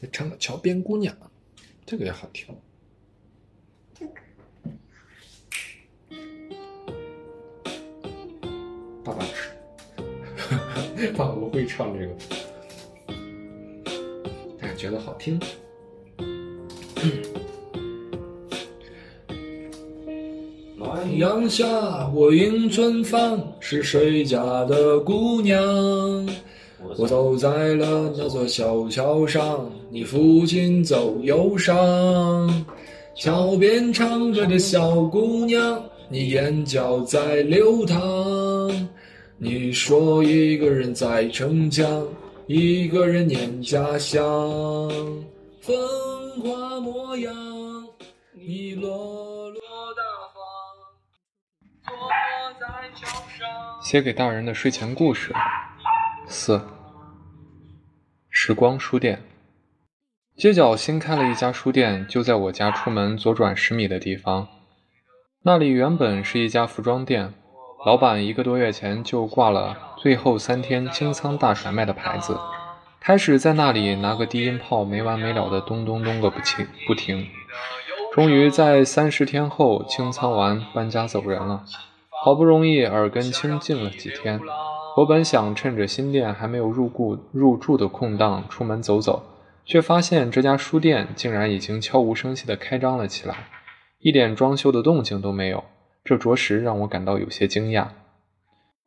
再唱个《桥边姑娘》，这个也好听。这个爸爸是，爸爸不会唱这个，但是觉得好听。暖阳下，我迎春芳，是谁家的姑娘？我走在了那座小桥上，你抚琴奏忧伤。桥边唱歌的小姑娘，你眼角在流淌。你说一个人在逞强，一个人念家乡。风华模样，你落落大方。坐在桥上。写给大人的睡前故事四。时光书店。街角新开了一家书店，就在我家出门左转十米的地方。那里原本是一家服装店，老板一个多月前就挂了“最后三天清仓大甩卖”的牌子，开始在那里拿个低音炮没完没了的咚咚咚个不停不停。终于在三十天后清仓完，搬家走人了。好不容易耳根清净了几天。我本想趁着新店还没有入顾入住的空档出门走走，却发现这家书店竟然已经悄无声息地开张了起来，一点装修的动静都没有，这着实让我感到有些惊讶。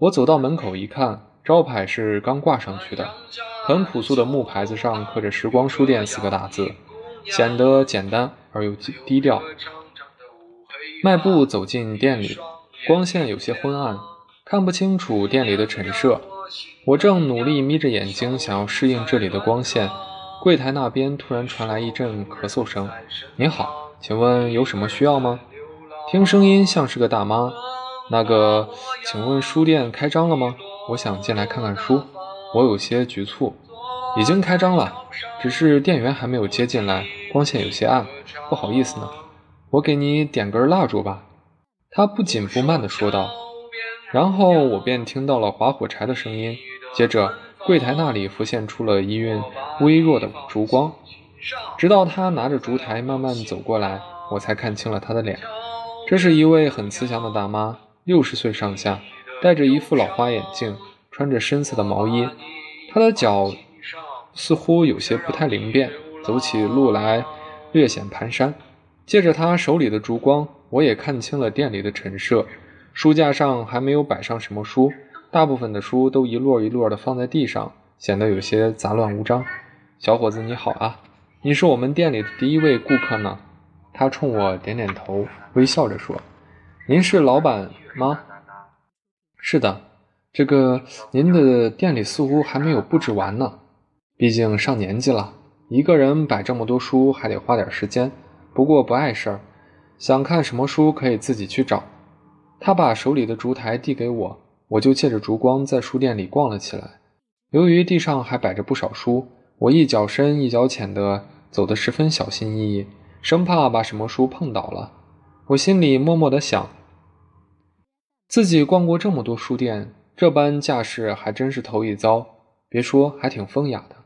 我走到门口一看，招牌是刚挂上去的，很朴素的木牌子上刻着“时光书店”四个大字，显得简单而又低调。迈步走进店里，光线有些昏暗。看不清楚店里的陈设，我正努力眯着眼睛想要适应这里的光线，柜台那边突然传来一阵咳嗽声。您好，请问有什么需要吗？听声音像是个大妈。那个，请问书店开张了吗？我想进来看看书。我有些局促。已经开张了，只是店员还没有接进来，光线有些暗，不好意思呢。我给你点根蜡烛吧。他不紧不慢地说道。然后我便听到了划火柴的声音，接着柜台那里浮现出了一晕微弱的烛光，直到他拿着烛台慢慢走过来，我才看清了他的脸。这是一位很慈祥的大妈，六十岁上下，戴着一副老花眼镜，穿着深色的毛衣。她的脚似乎有些不太灵便，走起路来略显蹒跚。借着她手里的烛光，我也看清了店里的陈设。书架上还没有摆上什么书，大部分的书都一摞一摞的放在地上，显得有些杂乱无章。小伙子你好啊，你是我们店里的第一位顾客呢。他冲我点点头，微笑着说：“您是老板吗？”“是的。”“这个您的店里似乎还没有布置完呢。毕竟上年纪了，一个人摆这么多书还得花点时间。不过不碍事儿，想看什么书可以自己去找。”他把手里的烛台递给我，我就借着烛光在书店里逛了起来。由于地上还摆着不少书，我一脚深一脚浅的走得十分小心翼翼，生怕把什么书碰倒了。我心里默默的想：自己逛过这么多书店，这般架势还真是头一遭。别说，还挺风雅的，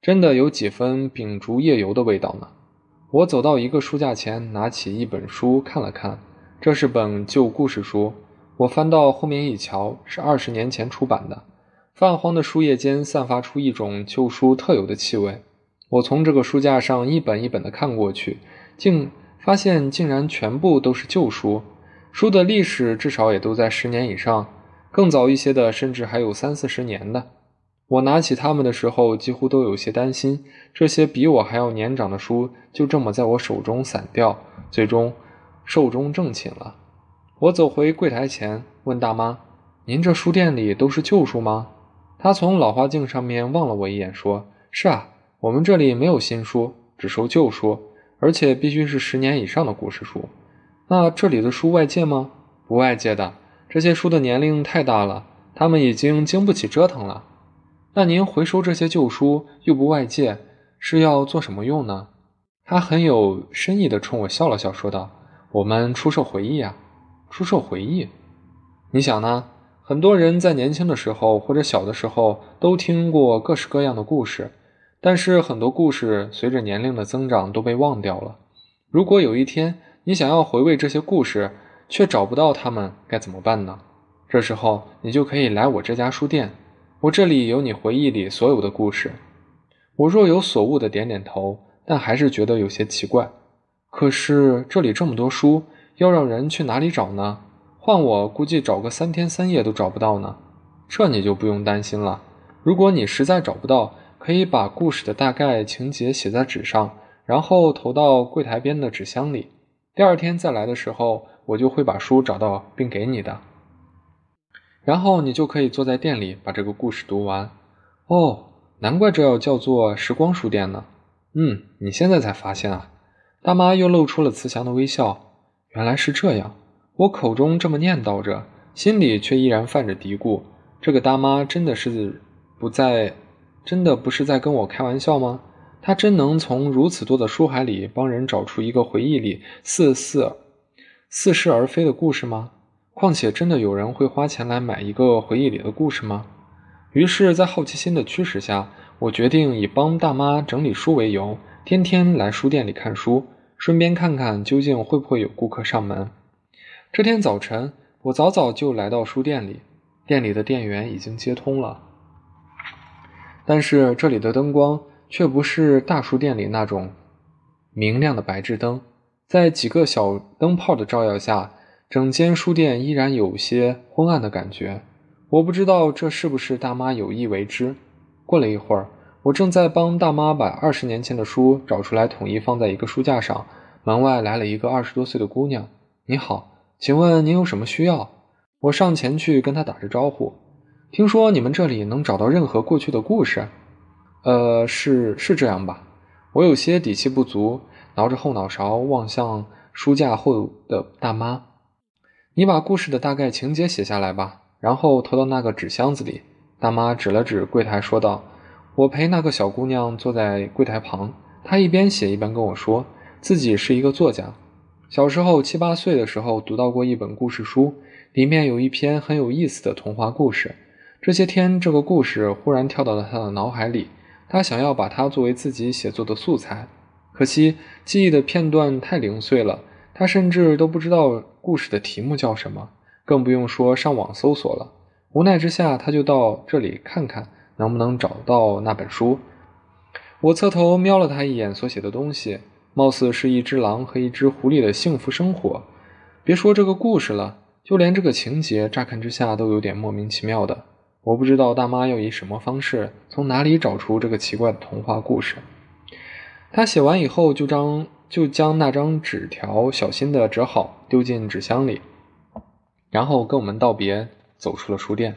真的有几分秉烛夜游的味道呢。我走到一个书架前，拿起一本书看了看。这是本旧故事书，我翻到后面一瞧，是二十年前出版的。泛黄的书页间散发出一种旧书特有的气味。我从这个书架上一本一本的看过去，竟发现竟然全部都是旧书，书的历史至少也都在十年以上，更早一些的甚至还有三四十年的。我拿起它们的时候，几乎都有些担心，这些比我还要年长的书就这么在我手中散掉，最终。寿终正寝了。我走回柜台前，问大妈：“您这书店里都是旧书吗？”她从老花镜上面望了我一眼，说：“是啊，我们这里没有新书，只收旧书，而且必须是十年以上的故事书。那这里的书外借吗？不外借的，这些书的年龄太大了，他们已经经不起折腾了。那您回收这些旧书又不外借，是要做什么用呢？”她很有深意地冲我笑了笑，说道。我们出售回忆啊，出售回忆。你想呢？很多人在年轻的时候或者小的时候都听过各式各样的故事，但是很多故事随着年龄的增长都被忘掉了。如果有一天你想要回味这些故事，却找不到它们，该怎么办呢？这时候你就可以来我这家书店，我这里有你回忆里所有的故事。我若有所悟的点点头，但还是觉得有些奇怪。可是这里这么多书，要让人去哪里找呢？换我估计找个三天三夜都找不到呢。这你就不用担心了。如果你实在找不到，可以把故事的大概情节写在纸上，然后投到柜台边的纸箱里。第二天再来的时候，我就会把书找到并给你的。然后你就可以坐在店里把这个故事读完。哦，难怪这要叫做时光书店呢。嗯，你现在才发现啊。大妈又露出了慈祥的微笑。原来是这样，我口中这么念叨着，心里却依然泛着嘀咕：这个大妈真的是不在，真的不是在跟我开玩笑吗？她真能从如此多的书海里帮人找出一个回忆里似似似是而非的故事吗？况且，真的有人会花钱来买一个回忆里的故事吗？于是，在好奇心的驱使下，我决定以帮大妈整理书为由，天天来书店里看书。顺便看看究竟会不会有顾客上门。这天早晨，我早早就来到书店里，店里的电源已经接通了，但是这里的灯光却不是大书店里那种明亮的白炽灯，在几个小灯泡的照耀下，整间书店依然有些昏暗的感觉。我不知道这是不是大妈有意为之。过了一会儿。我正在帮大妈把二十年前的书找出来，统一放在一个书架上。门外来了一个二十多岁的姑娘。“你好，请问您有什么需要？”我上前去跟她打着招呼。“听说你们这里能找到任何过去的故事？”“呃，是是这样吧。”我有些底气不足，挠着后脑勺望向书架后的大妈。“你把故事的大概情节写下来吧，然后投到那个纸箱子里。”大妈指了指柜台，说道。我陪那个小姑娘坐在柜台旁，她一边写一边跟我说，自己是一个作家，小时候七八岁的时候读到过一本故事书，里面有一篇很有意思的童话故事。这些天，这个故事忽然跳到了她的脑海里，她想要把它作为自己写作的素材，可惜记忆的片段太零碎了，她甚至都不知道故事的题目叫什么，更不用说上网搜索了。无奈之下，她就到这里看看。能不能找到那本书？我侧头瞄了他一眼，所写的东西貌似是一只狼和一只狐狸的幸福生活。别说这个故事了，就连这个情节，乍看之下都有点莫名其妙的。我不知道大妈要以什么方式，从哪里找出这个奇怪的童话故事。他写完以后，就将就将那张纸条小心地折好，丢进纸箱里，然后跟我们道别，走出了书店。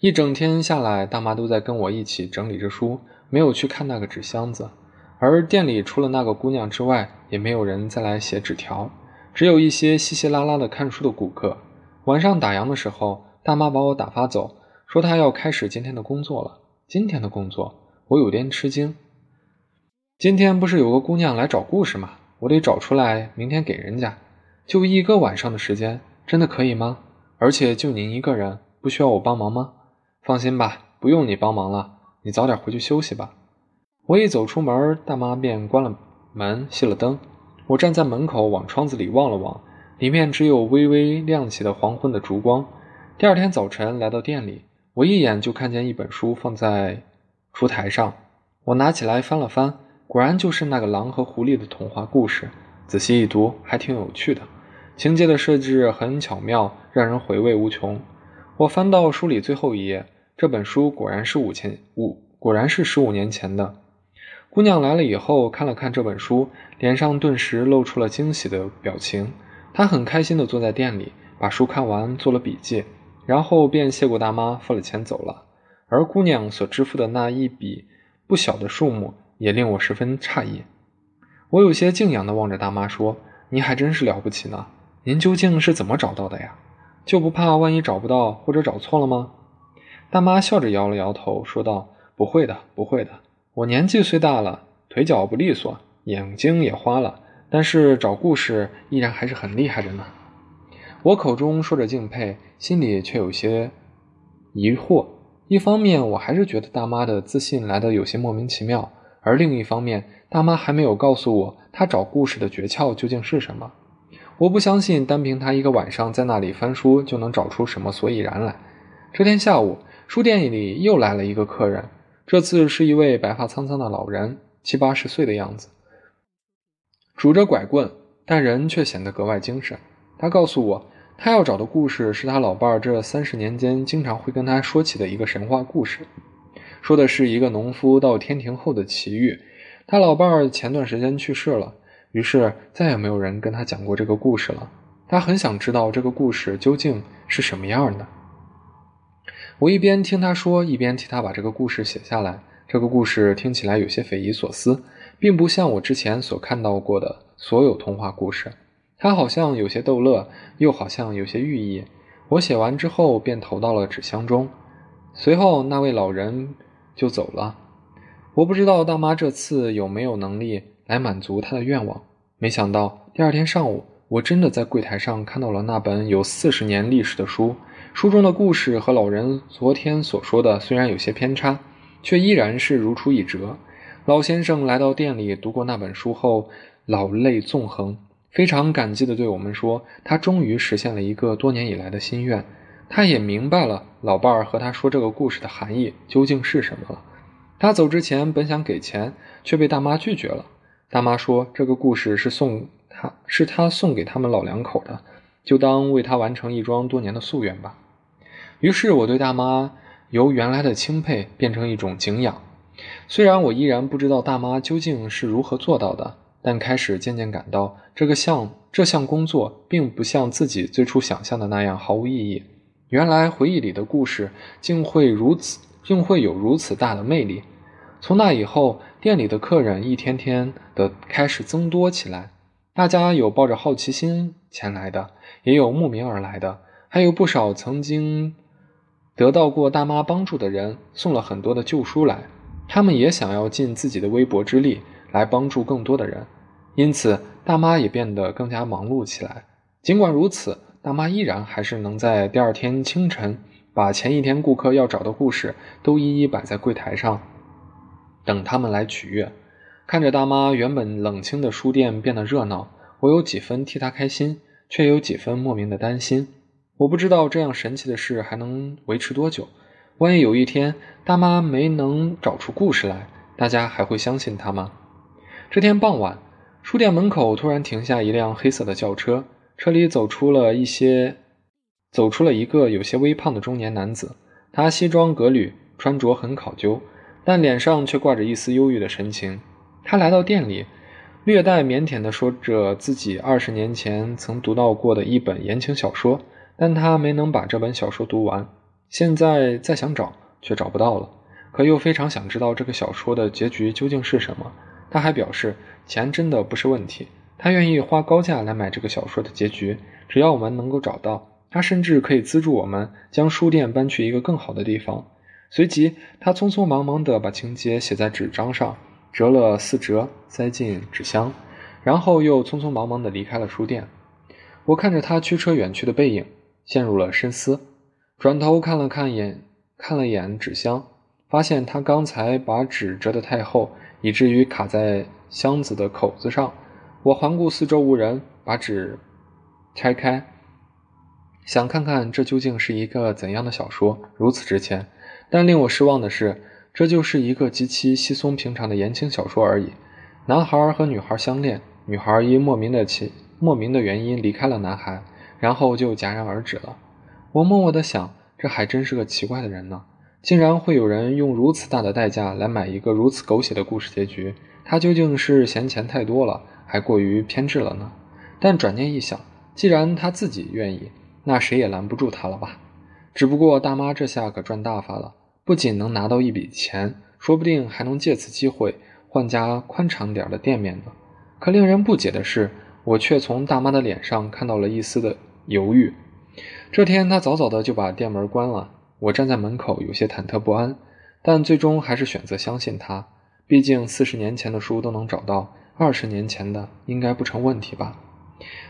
一整天下来，大妈都在跟我一起整理着书，没有去看那个纸箱子。而店里除了那个姑娘之外，也没有人再来写纸条，只有一些稀稀拉拉的看书的顾客。晚上打烊的时候，大妈把我打发走，说她要开始今天的工作了。今天的工作，我有点吃惊。今天不是有个姑娘来找故事吗？我得找出来，明天给人家。就一个晚上的时间，真的可以吗？而且就您一个人，不需要我帮忙吗？放心吧，不用你帮忙了，你早点回去休息吧。我一走出门，大妈便关了门，熄了灯。我站在门口，往窗子里望了望，里面只有微微亮起的黄昏的烛光。第二天早晨来到店里，我一眼就看见一本书放在书台上，我拿起来翻了翻，果然就是那个狼和狐狸的童话故事。仔细一读，还挺有趣的，情节的设置很巧妙，让人回味无穷。我翻到书里最后一页。这本书果然是五千五，果然是十五年前的。姑娘来了以后，看了看这本书，脸上顿时露出了惊喜的表情。她很开心地坐在店里，把书看完，做了笔记，然后便谢过大妈，付了钱走了。而姑娘所支付的那一笔不小的数目，也令我十分诧异。我有些敬仰地望着大妈说：“您还真是了不起呢！您究竟是怎么找到的呀？就不怕万一找不到或者找错了吗？”大妈笑着摇了摇头，说道：“不会的，不会的。我年纪虽大了，腿脚不利索，眼睛也花了，但是找故事依然还是很厉害的呢。”我口中说着敬佩，心里却有些疑惑。一方面，我还是觉得大妈的自信来得有些莫名其妙；而另一方面，大妈还没有告诉我她找故事的诀窍究竟是什么。我不相信单凭她一个晚上在那里翻书就能找出什么所以然来。这天下午，书店里又来了一个客人，这次是一位白发苍苍的老人，七八十岁的样子，拄着拐棍，但人却显得格外精神。他告诉我，他要找的故事是他老伴儿这三十年间经常会跟他说起的一个神话故事，说的是一个农夫到天庭后的奇遇。他老伴儿前段时间去世了，于是再也没有人跟他讲过这个故事了。他很想知道这个故事究竟是什么样的。我一边听他说，一边替他把这个故事写下来。这个故事听起来有些匪夷所思，并不像我之前所看到过的所有童话故事。它好像有些逗乐，又好像有些寓意。我写完之后便投到了纸箱中。随后那位老人就走了。我不知道大妈这次有没有能力来满足她的愿望。没想到第二天上午，我真的在柜台上看到了那本有四十年历史的书。书中的故事和老人昨天所说的虽然有些偏差，却依然是如出一辙。老先生来到店里读过那本书后，老泪纵横，非常感激地对我们说：“他终于实现了一个多年以来的心愿。他也明白了老伴儿和他说这个故事的含义究竟是什么了。”他走之前本想给钱，却被大妈拒绝了。大妈说：“这个故事是送他，是他送给他们老两口的，就当为他完成一桩多年的夙愿吧。”于是我对大妈由原来的钦佩变成一种敬仰。虽然我依然不知道大妈究竟是如何做到的，但开始渐渐感到这个项这项工作并不像自己最初想象的那样毫无意义。原来回忆里的故事竟会如此，竟会有如此大的魅力。从那以后，店里的客人一天天的开始增多起来，大家有抱着好奇心前来的，也有慕名而来的，还有不少曾经。得到过大妈帮助的人送了很多的旧书来，他们也想要尽自己的微薄之力来帮助更多的人，因此大妈也变得更加忙碌起来。尽管如此，大妈依然还是能在第二天清晨把前一天顾客要找的故事都一一摆在柜台上，等他们来取阅。看着大妈原本冷清的书店变得热闹，我有几分替她开心，却有几分莫名的担心。我不知道这样神奇的事还能维持多久。万一有一天大妈没能找出故事来，大家还会相信她吗？这天傍晚，书店门口突然停下一辆黑色的轿车，车里走出了一些，走出了一个有些微胖的中年男子。他西装革履，穿着很考究，但脸上却挂着一丝忧郁的神情。他来到店里，略带腼腆地说着自己二十年前曾读到过的一本言情小说。但他没能把这本小说读完，现在再想找却找不到了，可又非常想知道这个小说的结局究竟是什么。他还表示，钱真的不是问题，他愿意花高价来买这个小说的结局，只要我们能够找到。他甚至可以资助我们将书店搬去一个更好的地方。随即，他匆匆忙忙地把情节写在纸张上，折了四折，塞进纸箱，然后又匆匆忙忙地离开了书店。我看着他驱车远去的背影。陷入了深思，转头看了看眼，看了眼纸箱，发现他刚才把纸折得太厚，以至于卡在箱子的口子上。我环顾四周无人，把纸拆开，想看看这究竟是一个怎样的小说，如此值钱。但令我失望的是，这就是一个极其稀松平常的言情小说而已。男孩和女孩相恋，女孩因莫名的其莫名的原因离开了男孩。然后就戛然而止了。我默默地想，这还真是个奇怪的人呢，竟然会有人用如此大的代价来买一个如此狗血的故事结局。他究竟是嫌钱太多了，还过于偏执了呢？但转念一想，既然他自己愿意，那谁也拦不住他了吧？只不过大妈这下可赚大发了，不仅能拿到一笔钱，说不定还能借此机会换家宽敞点的店面呢。可令人不解的是，我却从大妈的脸上看到了一丝的。犹豫。这天，他早早的就把店门关了。我站在门口，有些忐忑不安，但最终还是选择相信他。毕竟四十年前的书都能找到，二十年前的应该不成问题吧。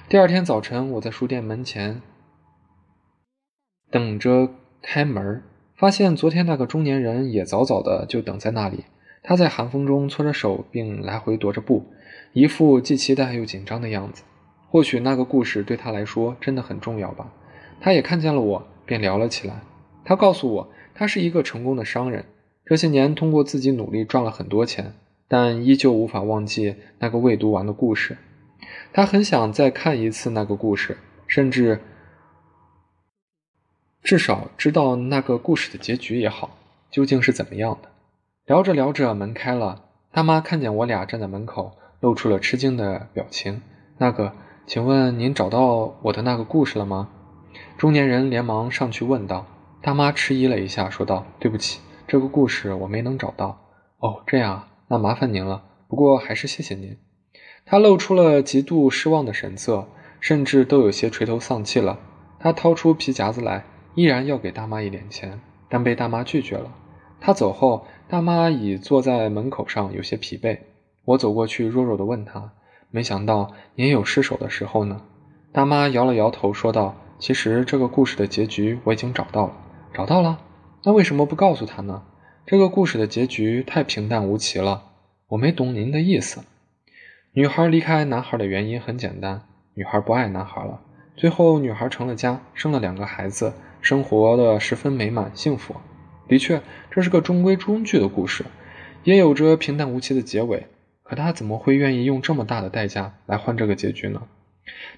第二天早晨，我在书店门前等着开门，发现昨天那个中年人也早早的就等在那里。他在寒风中搓着手，并来回踱着步，一副既期待又紧张的样子。或许那个故事对他来说真的很重要吧。他也看见了我，便聊了起来。他告诉我，他是一个成功的商人，这些年通过自己努力赚了很多钱，但依旧无法忘记那个未读完的故事。他很想再看一次那个故事，甚至至少知道那个故事的结局也好，究竟是怎么样的。聊着聊着，门开了，大妈看见我俩站在门口，露出了吃惊的表情。那个，请问您找到我的那个故事了吗？中年人连忙上去问道。大妈迟疑了一下，说道：“对不起，这个故事我没能找到。”哦，这样啊，那麻烦您了。不过还是谢谢您。他露出了极度失望的神色，甚至都有些垂头丧气了。他掏出皮夹子来，依然要给大妈一点钱，但被大妈拒绝了。他走后，大妈已坐在门口上，有些疲惫。我走过去，弱弱地问她：“没想到也有失手的时候呢？”大妈摇了摇头，说道：“其实这个故事的结局我已经找到了。”找到了，那为什么不告诉他呢？这个故事的结局太平淡无奇了。我没懂您的意思。女孩离开男孩的原因很简单，女孩不爱男孩了。最后，女孩成了家，生了两个孩子，生活的十分美满幸福。的确，这是个中规中矩的故事，也有着平淡无奇的结尾。可他怎么会愿意用这么大的代价来换这个结局呢？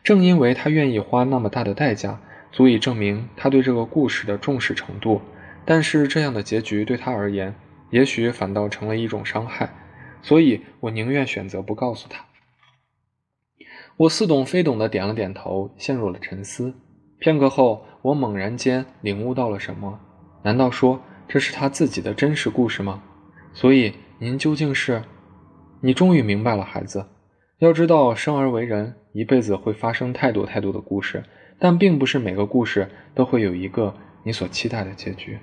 正因为他愿意花那么大的代价。足以证明他对这个故事的重视程度，但是这样的结局对他而言，也许反倒成了一种伤害，所以我宁愿选择不告诉他。我似懂非懂的点了点头，陷入了沉思。片刻后，我猛然间领悟到了什么：难道说这是他自己的真实故事吗？所以您究竟是……你终于明白了，孩子。要知道，生而为人，一辈子会发生太多太多的故事。但并不是每个故事都会有一个你所期待的结局。